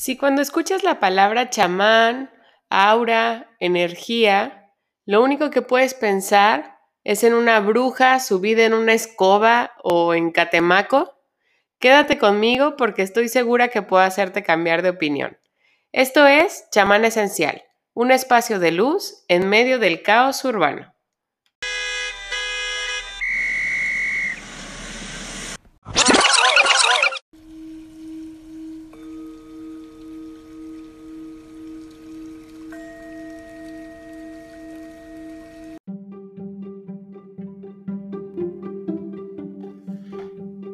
Si cuando escuchas la palabra chamán, aura, energía, lo único que puedes pensar es en una bruja subida en una escoba o en catemaco, quédate conmigo porque estoy segura que puedo hacerte cambiar de opinión. Esto es Chamán Esencial, un espacio de luz en medio del caos urbano.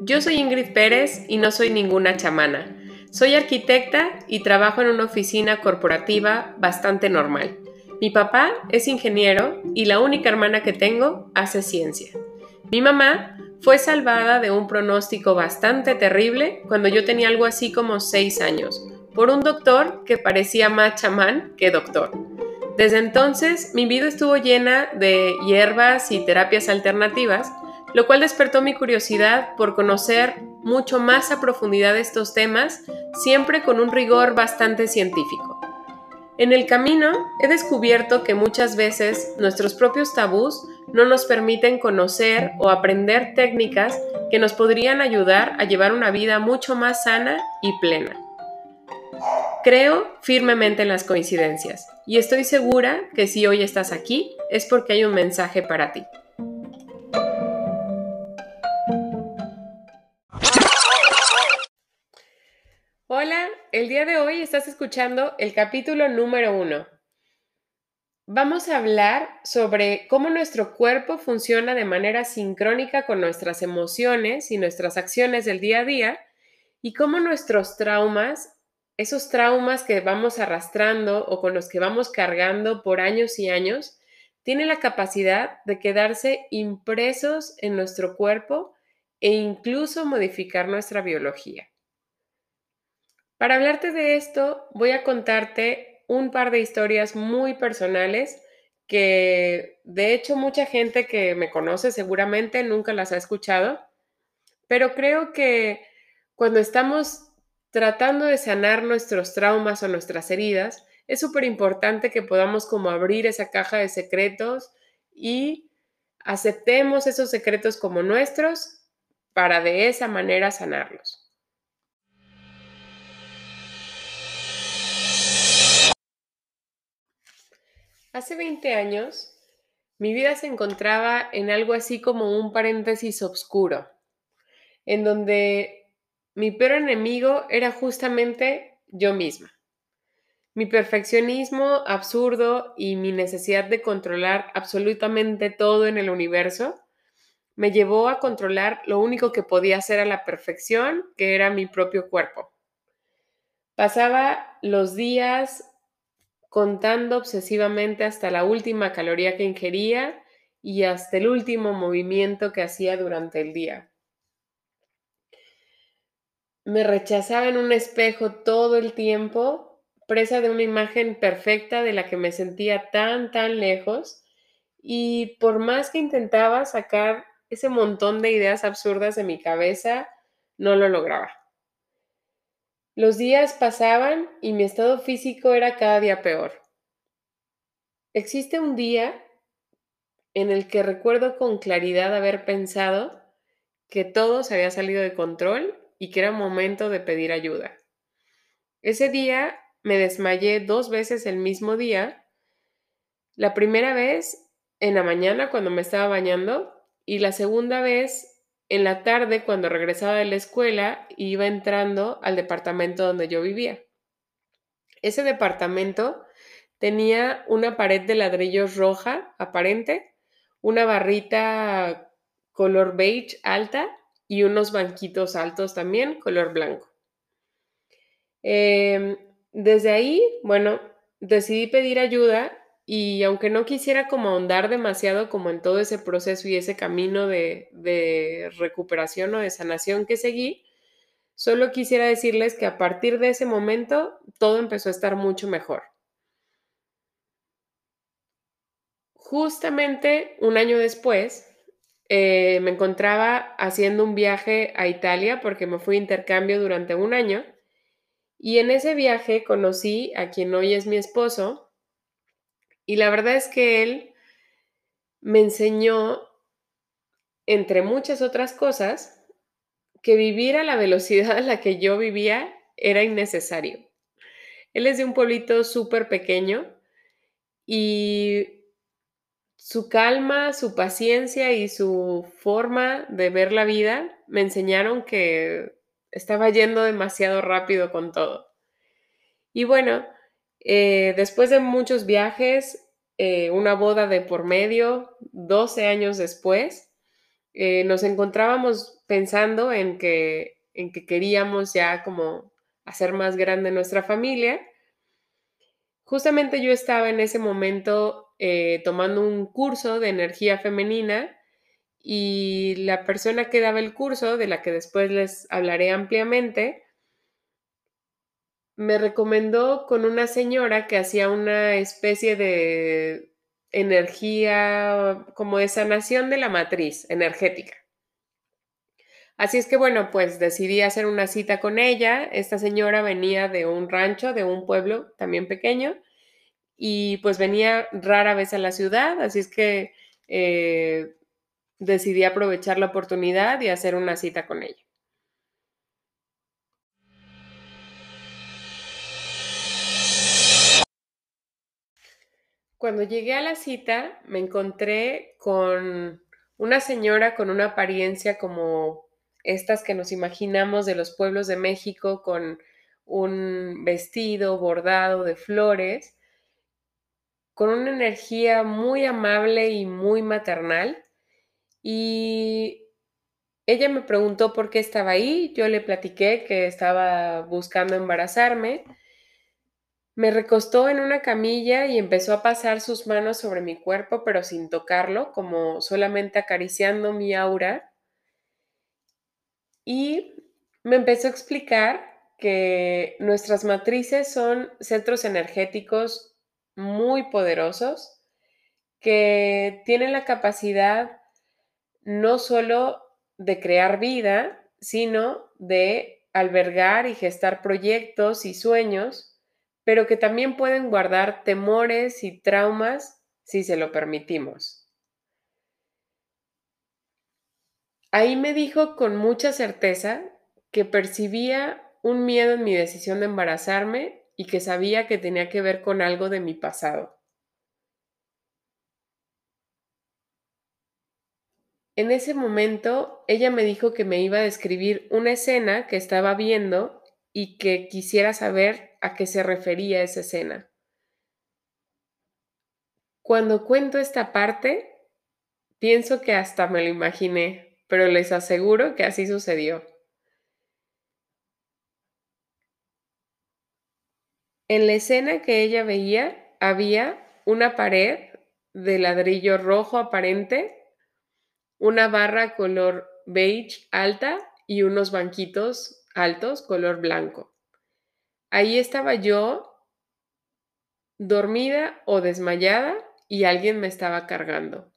Yo soy Ingrid Pérez y no soy ninguna chamana. Soy arquitecta y trabajo en una oficina corporativa bastante normal. Mi papá es ingeniero y la única hermana que tengo hace ciencia. Mi mamá fue salvada de un pronóstico bastante terrible cuando yo tenía algo así como 6 años, por un doctor que parecía más chamán que doctor. Desde entonces mi vida estuvo llena de hierbas y terapias alternativas lo cual despertó mi curiosidad por conocer mucho más a profundidad estos temas, siempre con un rigor bastante científico. En el camino he descubierto que muchas veces nuestros propios tabús no nos permiten conocer o aprender técnicas que nos podrían ayudar a llevar una vida mucho más sana y plena. Creo firmemente en las coincidencias y estoy segura que si hoy estás aquí es porque hay un mensaje para ti. Hola, el día de hoy estás escuchando el capítulo número uno. Vamos a hablar sobre cómo nuestro cuerpo funciona de manera sincrónica con nuestras emociones y nuestras acciones del día a día y cómo nuestros traumas, esos traumas que vamos arrastrando o con los que vamos cargando por años y años, tienen la capacidad de quedarse impresos en nuestro cuerpo e incluso modificar nuestra biología. Para hablarte de esto, voy a contarte un par de historias muy personales que de hecho mucha gente que me conoce seguramente nunca las ha escuchado, pero creo que cuando estamos tratando de sanar nuestros traumas o nuestras heridas, es súper importante que podamos como abrir esa caja de secretos y aceptemos esos secretos como nuestros para de esa manera sanarlos. Hace 20 años, mi vida se encontraba en algo así como un paréntesis oscuro, en donde mi peor enemigo era justamente yo misma. Mi perfeccionismo absurdo y mi necesidad de controlar absolutamente todo en el universo me llevó a controlar lo único que podía hacer a la perfección, que era mi propio cuerpo. Pasaba los días contando obsesivamente hasta la última caloría que ingería y hasta el último movimiento que hacía durante el día. Me rechazaba en un espejo todo el tiempo, presa de una imagen perfecta de la que me sentía tan, tan lejos, y por más que intentaba sacar ese montón de ideas absurdas de mi cabeza, no lo lograba. Los días pasaban y mi estado físico era cada día peor. Existe un día en el que recuerdo con claridad haber pensado que todo se había salido de control y que era momento de pedir ayuda. Ese día me desmayé dos veces el mismo día. La primera vez en la mañana cuando me estaba bañando y la segunda vez en la tarde, cuando regresaba de la escuela, iba entrando al departamento donde yo vivía. Ese departamento tenía una pared de ladrillos roja aparente, una barrita color beige alta y unos banquitos altos también color blanco. Em, desde ahí, bueno, decidí pedir ayuda y aunque no quisiera como ahondar demasiado como en todo ese proceso y ese camino de, recuperación o de sanación que seguí, solo quisiera decirles que a partir de ese momento todo empezó a estar mucho mejor. Justamente un año después, eh, me encontraba haciendo un viaje a Italia porque me fui a intercambio durante un año Y en ese viaje conocí a quien hoy es mi esposo y la verdad es que él me enseñó, entre muchas otras cosas, que vivir a la velocidad a la que yo vivía era innecesario. Él es de un pueblito súper pequeño y su calma, su paciencia y su forma de ver la vida me enseñaron que estaba yendo demasiado rápido con todo. Y bueno, eh, después de muchos viajes, eh, una boda de por medio, 12 años después, eh, nos encontrábamos pensando en que, en que queríamos ya como hacer más grande nuestra familia. Justamente yo estaba en ese momento tomando un curso de energía femenina y la persona que daba el curso, de la que después les hablaré ampliamente, me recomendó con una señora que hacía una especie de energía, como de sanación de la matriz energética. Así es que bueno, pues decidí hacer una cita con ella. Esta señora venía de un rancho, de un pueblo también pequeño, y pues venía rara vez a la ciudad, así es que eh, decidí aprovechar la oportunidad y hacer una cita con ella. Cuando llegué a la cita me encontré con una señora con una apariencia como estas que nos imaginamos de los pueblos de México, con un vestido bordado de flores, con una energía muy amable y muy maternal. Y ella me preguntó por qué estaba ahí, yo le platiqué que estaba buscando embarazarme. Me recostó en una camilla y empezó a pasar sus manos sobre mi cuerpo, pero sin tocarlo, como solamente acariciando mi aura. Y me empezó a explicar que nuestras matrices son centros energéticos muy poderosos que tienen la capacidad no solo de crear vida, sino de albergar y gestar proyectos y sueños, pero que también pueden guardar temores y traumas si se lo permitimos. Ahí me dijo con mucha certeza que percibía un miedo en mi decisión de embarazarme y que sabía que tenía que ver con algo de mi pasado. En ese momento, ella me dijo que me iba a describir una escena que estaba viendo y que quisiera saber a qué se refería esa escena. Cuando cuento esta parte, pienso que hasta me lo imaginé, pero les aseguro que así sucedió. En la escena que ella veía había una pared de ladrillo rojo aparente una barra color beige alta y unos banquitos altos color blanco. Ahí estaba yo dormida o desmayada y alguien me estaba cargando.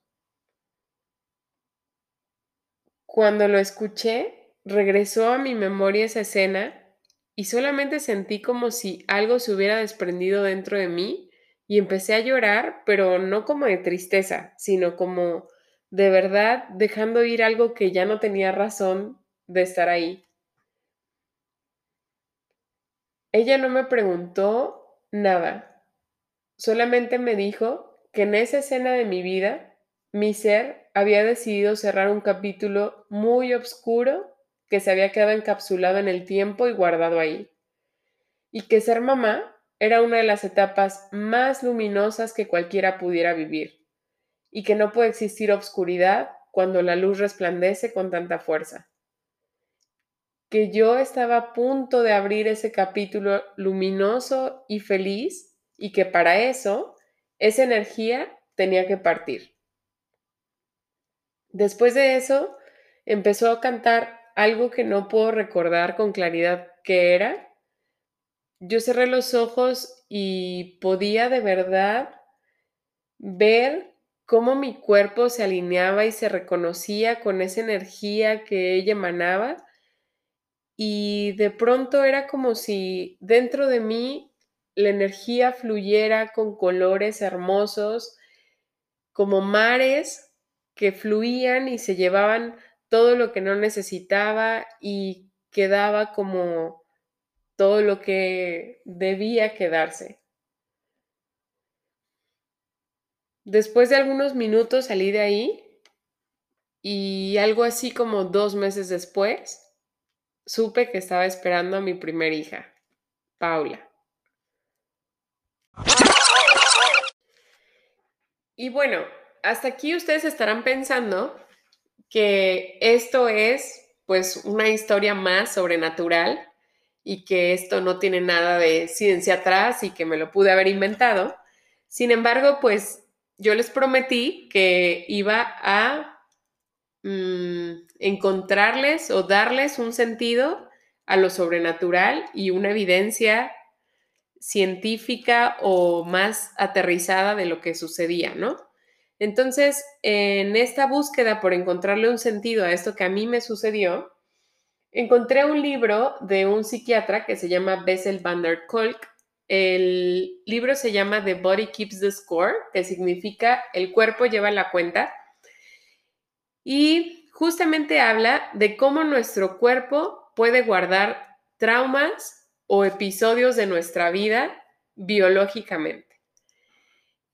Cuando lo escuché, regresó a mi memoria esa escena y solamente sentí como si algo se hubiera desprendido dentro de mí y empecé a llorar, pero no como de tristeza, sino como de verdad dejando ir algo que ya no tenía razón de estar ahí. Ella no me preguntó nada, solamente me dijo que en esa escena de mi vida, mi ser había decidido cerrar un capítulo muy oscuro que se había quedado encapsulado en el tiempo y guardado ahí, y que ser mamá era una de las etapas más luminosas que cualquiera pudiera vivir y que no puede existir obscuridad cuando la luz resplandece con tanta fuerza. Que yo estaba a punto de abrir ese capítulo luminoso y feliz y que para eso esa energía tenía que partir. Después de eso, empezó a cantar algo que no puedo recordar con claridad qué era. Yo cerré los ojos y podía de verdad ver cómo mi cuerpo se alineaba y se reconocía con esa energía que ella emanaba y de pronto era como si dentro de mí la energía fluyera con colores hermosos, como mares que fluían y se llevaban todo lo que no necesitaba y quedaba como todo lo que debía quedarse. Después de algunos minutos salí de ahí y algo así como dos meses después supe que estaba esperando a mi primera hija, Paula. Y bueno, hasta aquí ustedes estarán pensando que esto es pues una historia más sobrenatural y que esto no tiene nada de ciencia atrás y que me lo pude haber inventado. Sin embargo, pues yo les prometí que iba a Mm, encontrarles o darles un sentido a lo sobrenatural y una evidencia científica o más aterrizada de lo que sucedía, ¿no? Entonces, en esta búsqueda por encontrarle un sentido a esto que a mí me sucedió, encontré un libro de un psiquiatra que se llama Bessel van der Kolk. El libro se llama The Body Keeps the Score, que significa el cuerpo lleva la cuenta y justamente habla de cómo nuestro cuerpo puede guardar traumas o episodios de nuestra vida biológicamente.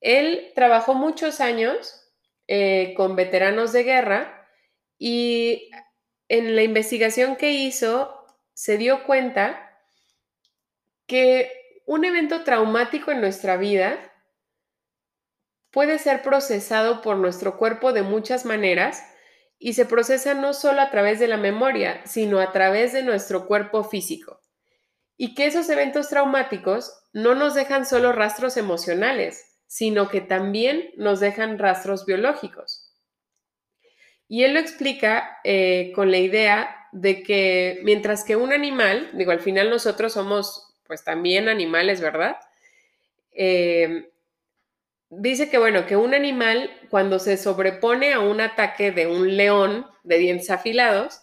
Él trabajó muchos años eh, con veteranos de guerra y en la investigación que hizo se dio cuenta que un evento traumático en nuestra vida puede ser procesado por nuestro cuerpo de muchas maneras y se procesa no solo a través de la memoria, sino a través de nuestro cuerpo físico. Y que esos eventos traumáticos no nos dejan solo rastros emocionales, sino que también nos dejan rastros biológicos. Y él lo explica eh, con la idea de que mientras que un animal, digo, al final nosotros somos pues también animales, ¿verdad? Eh, dice que, bueno, que un animal cuando se sobrepone a un ataque de un león de dientes afilados,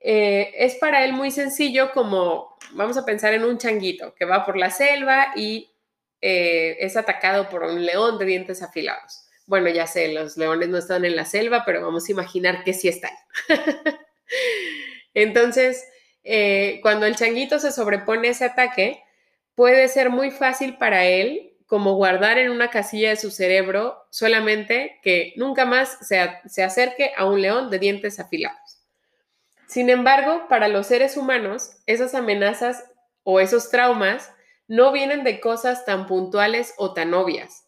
eh, es para él muy sencillo como, vamos a pensar en un changuito que va por la selva y eh, es atacado por un león de dientes afilados. Bueno, ya sé, los leones no están en la selva, pero vamos a imaginar que sí están. Entonces, eh, cuando el changuito se sobrepone a ese ataque, puede ser muy fácil para él como guardar en una casilla de su cerebro solamente que nunca más se, se acerque a un león de dientes afilados. Sin embargo, para los seres humanos, esas amenazas o esos traumas no vienen de cosas tan puntuales o tan obvias.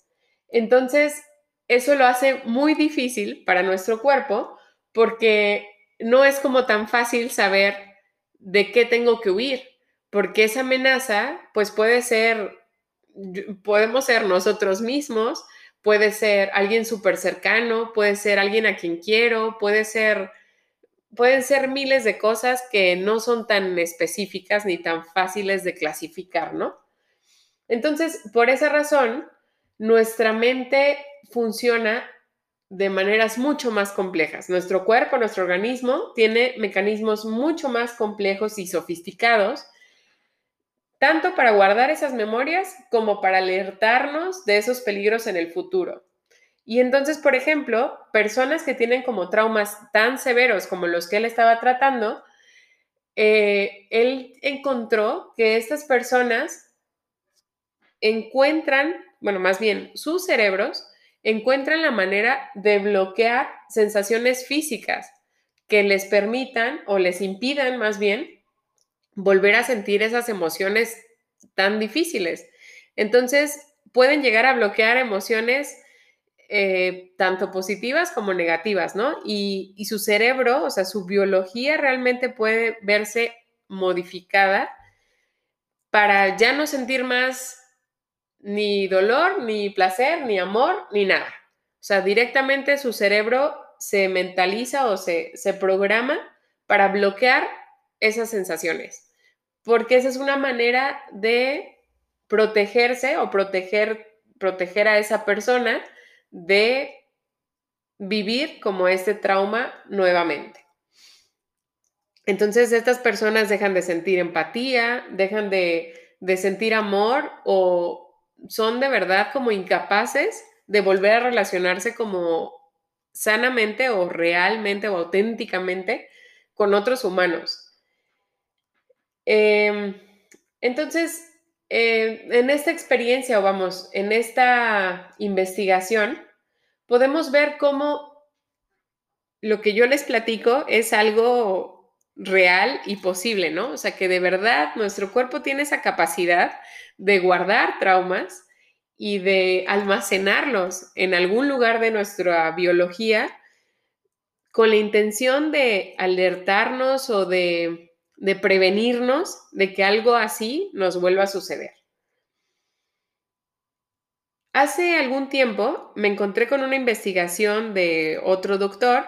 Entonces, eso lo hace muy difícil para nuestro cuerpo porque no es como tan fácil saber de qué tengo que huir, porque esa amenaza pues puede ser podemos ser nosotros mismos, puede ser alguien súper cercano, puede ser alguien a quien quiero, puede ser, pueden ser miles de cosas que no son tan específicas ni tan fáciles de clasificar, ¿no? Entonces, por esa razón, nuestra mente funciona de maneras mucho más complejas. Nuestro cuerpo, nuestro organismo tiene mecanismos mucho más complejos y sofisticados tanto para guardar esas memorias como para alertarnos de esos peligros en el futuro. Y entonces, por ejemplo, personas que tienen como traumas tan severos como los que él estaba tratando, eh, él encontró que estas personas encuentran, bueno, más bien sus cerebros encuentran la manera de bloquear sensaciones físicas que les permitan o les impidan más bien volver a sentir esas emociones tan difíciles. Entonces, pueden llegar a bloquear emociones eh, tanto positivas como negativas, ¿no? Y, y, su cerebro, o sea, su biología realmente puede verse modificada para ya no sentir más ni dolor, ni placer, ni amor, ni nada. O sea, directamente su cerebro se mentaliza o se, se programa para bloquear esas sensaciones porque esa es una manera de protegerse o proteger, proteger a esa persona de vivir como este trauma nuevamente. Entonces estas personas dejan de sentir empatía, dejan de, de sentir amor o son de verdad como incapaces de volver a relacionarse como sanamente o realmente o auténticamente con otros humanos. Em, entonces, eh, en esta experiencia, o vamos, en esta investigación, podemos ver cómo lo que yo les platico es algo real y posible, ¿no? O sea, que de verdad nuestro cuerpo tiene esa capacidad de guardar traumas y de almacenarlos en algún lugar de nuestra biología con la intención de alertarnos o de, de, prevenirnos de que algo así nos vuelva a suceder. Hace algún tiempo me encontré con una investigación de otro doctor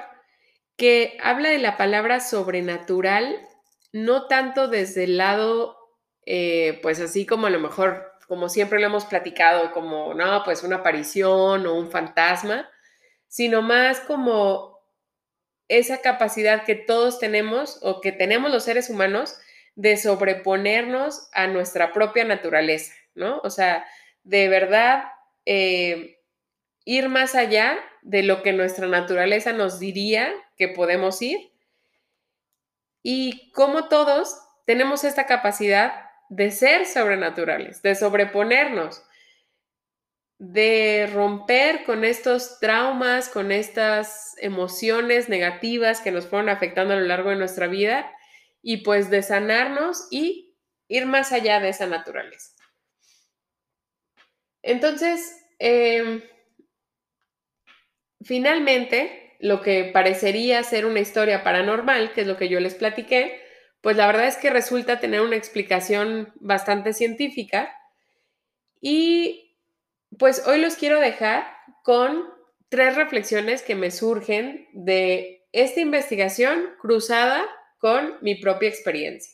que habla de la palabra sobrenatural, no tanto desde el lado, eh, pues así como a lo mejor como siempre lo hemos platicado, como, no, pues una aparición o un fantasma, sino más como esa capacidad que todos tenemos o que tenemos los seres humanos de sobreponernos a nuestra propia naturaleza, ¿no? O sea, de verdad eh, ir más allá de lo que nuestra naturaleza nos diría que podemos ir y como todos tenemos esta capacidad de ser sobrenaturales, de sobreponernos, de romper con estos traumas, con estas emociones negativas que nos fueron afectando a lo largo de nuestra vida y pues de sanarnos y ir más allá de esa naturaleza. Entonces, em, finalmente, lo que parecería ser una historia paranormal, que es lo que yo les platiqué, pues la verdad es que resulta tener una explicación bastante científica. Y pues hoy los quiero dejar con tres reflexiones que me surgen de esta investigación cruzada con mi propia experiencia.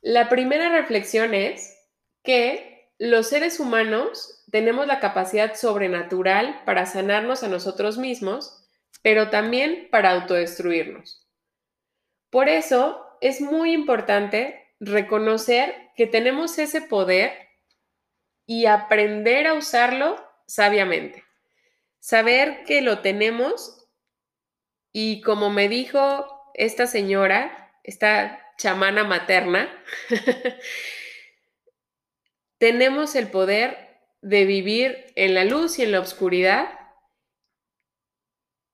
La primera reflexión es que los seres humanos tenemos la capacidad sobrenatural para sanarnos a nosotros mismos, pero también para autodestruirnos. Por eso es muy importante reconocer que tenemos ese poder y aprender a usarlo sabiamente. Saber que lo tenemos y como me dijo esta señora, esta chamana materna, tenemos el poder de vivir en la luz y en la oscuridad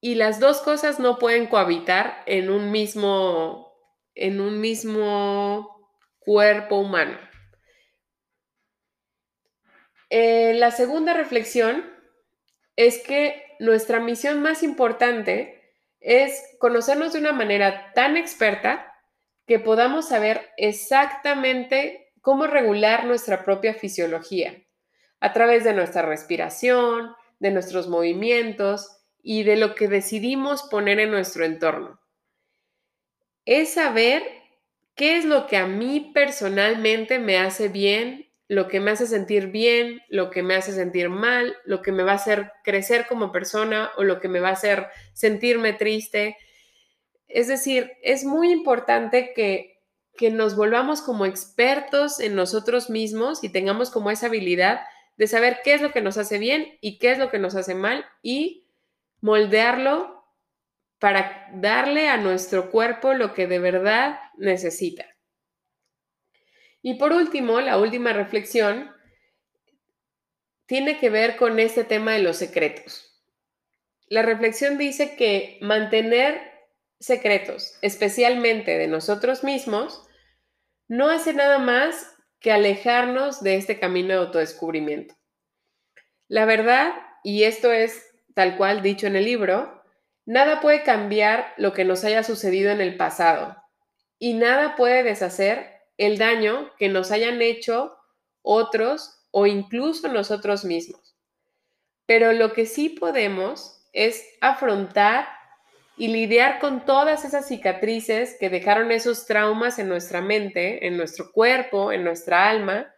y las dos cosas no pueden cohabitar en un mismo, en un mismo cuerpo humano. Eh, la segunda reflexión es que nuestra misión más importante es conocernos de una manera tan experta que podamos saber exactamente cómo regular nuestra propia fisiología a través de nuestra respiración, de nuestros movimientos, y de lo que decidimos poner en nuestro entorno. Es saber qué es lo que a mí personalmente me hace bien, lo que me hace sentir bien, lo que me hace sentir mal, lo que me va a hacer crecer como persona o lo que me va a hacer sentirme triste. Es decir, es muy importante que, que nos volvamos como expertos en nosotros mismos y tengamos como esa habilidad de saber qué es lo que nos hace bien y qué es lo que nos hace mal y moldearlo para darle a nuestro cuerpo lo que de verdad necesita. Y por último, la última reflexión tiene que ver con este tema de los secretos. La reflexión dice que mantener secretos, especialmente de nosotros mismos, no hace nada más que alejarnos de este camino de autodescubrimiento. La verdad, y esto es tal cual dicho en el libro, nada puede cambiar lo que nos haya sucedido en el pasado y nada puede deshacer el daño que nos hayan hecho otros o incluso nosotros mismos. Pero lo que sí podemos es afrontar y lidiar con todas esas cicatrices que dejaron esos traumas en nuestra mente, en nuestro cuerpo, en nuestra alma.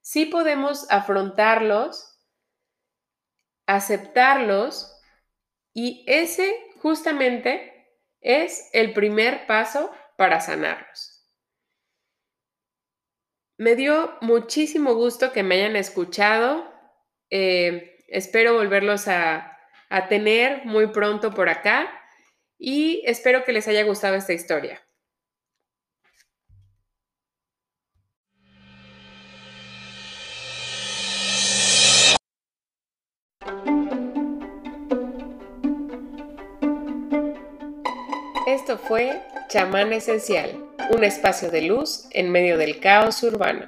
Sí podemos afrontarlos aceptarlos y ese justamente es el primer paso para sanarlos. Me dio muchísimo gusto que me hayan escuchado. Eh, espero volverlos a, a tener muy pronto por acá y espero que les haya gustado esta historia. Esto fue Chamán Esencial, un espacio de luz en medio del caos urbano.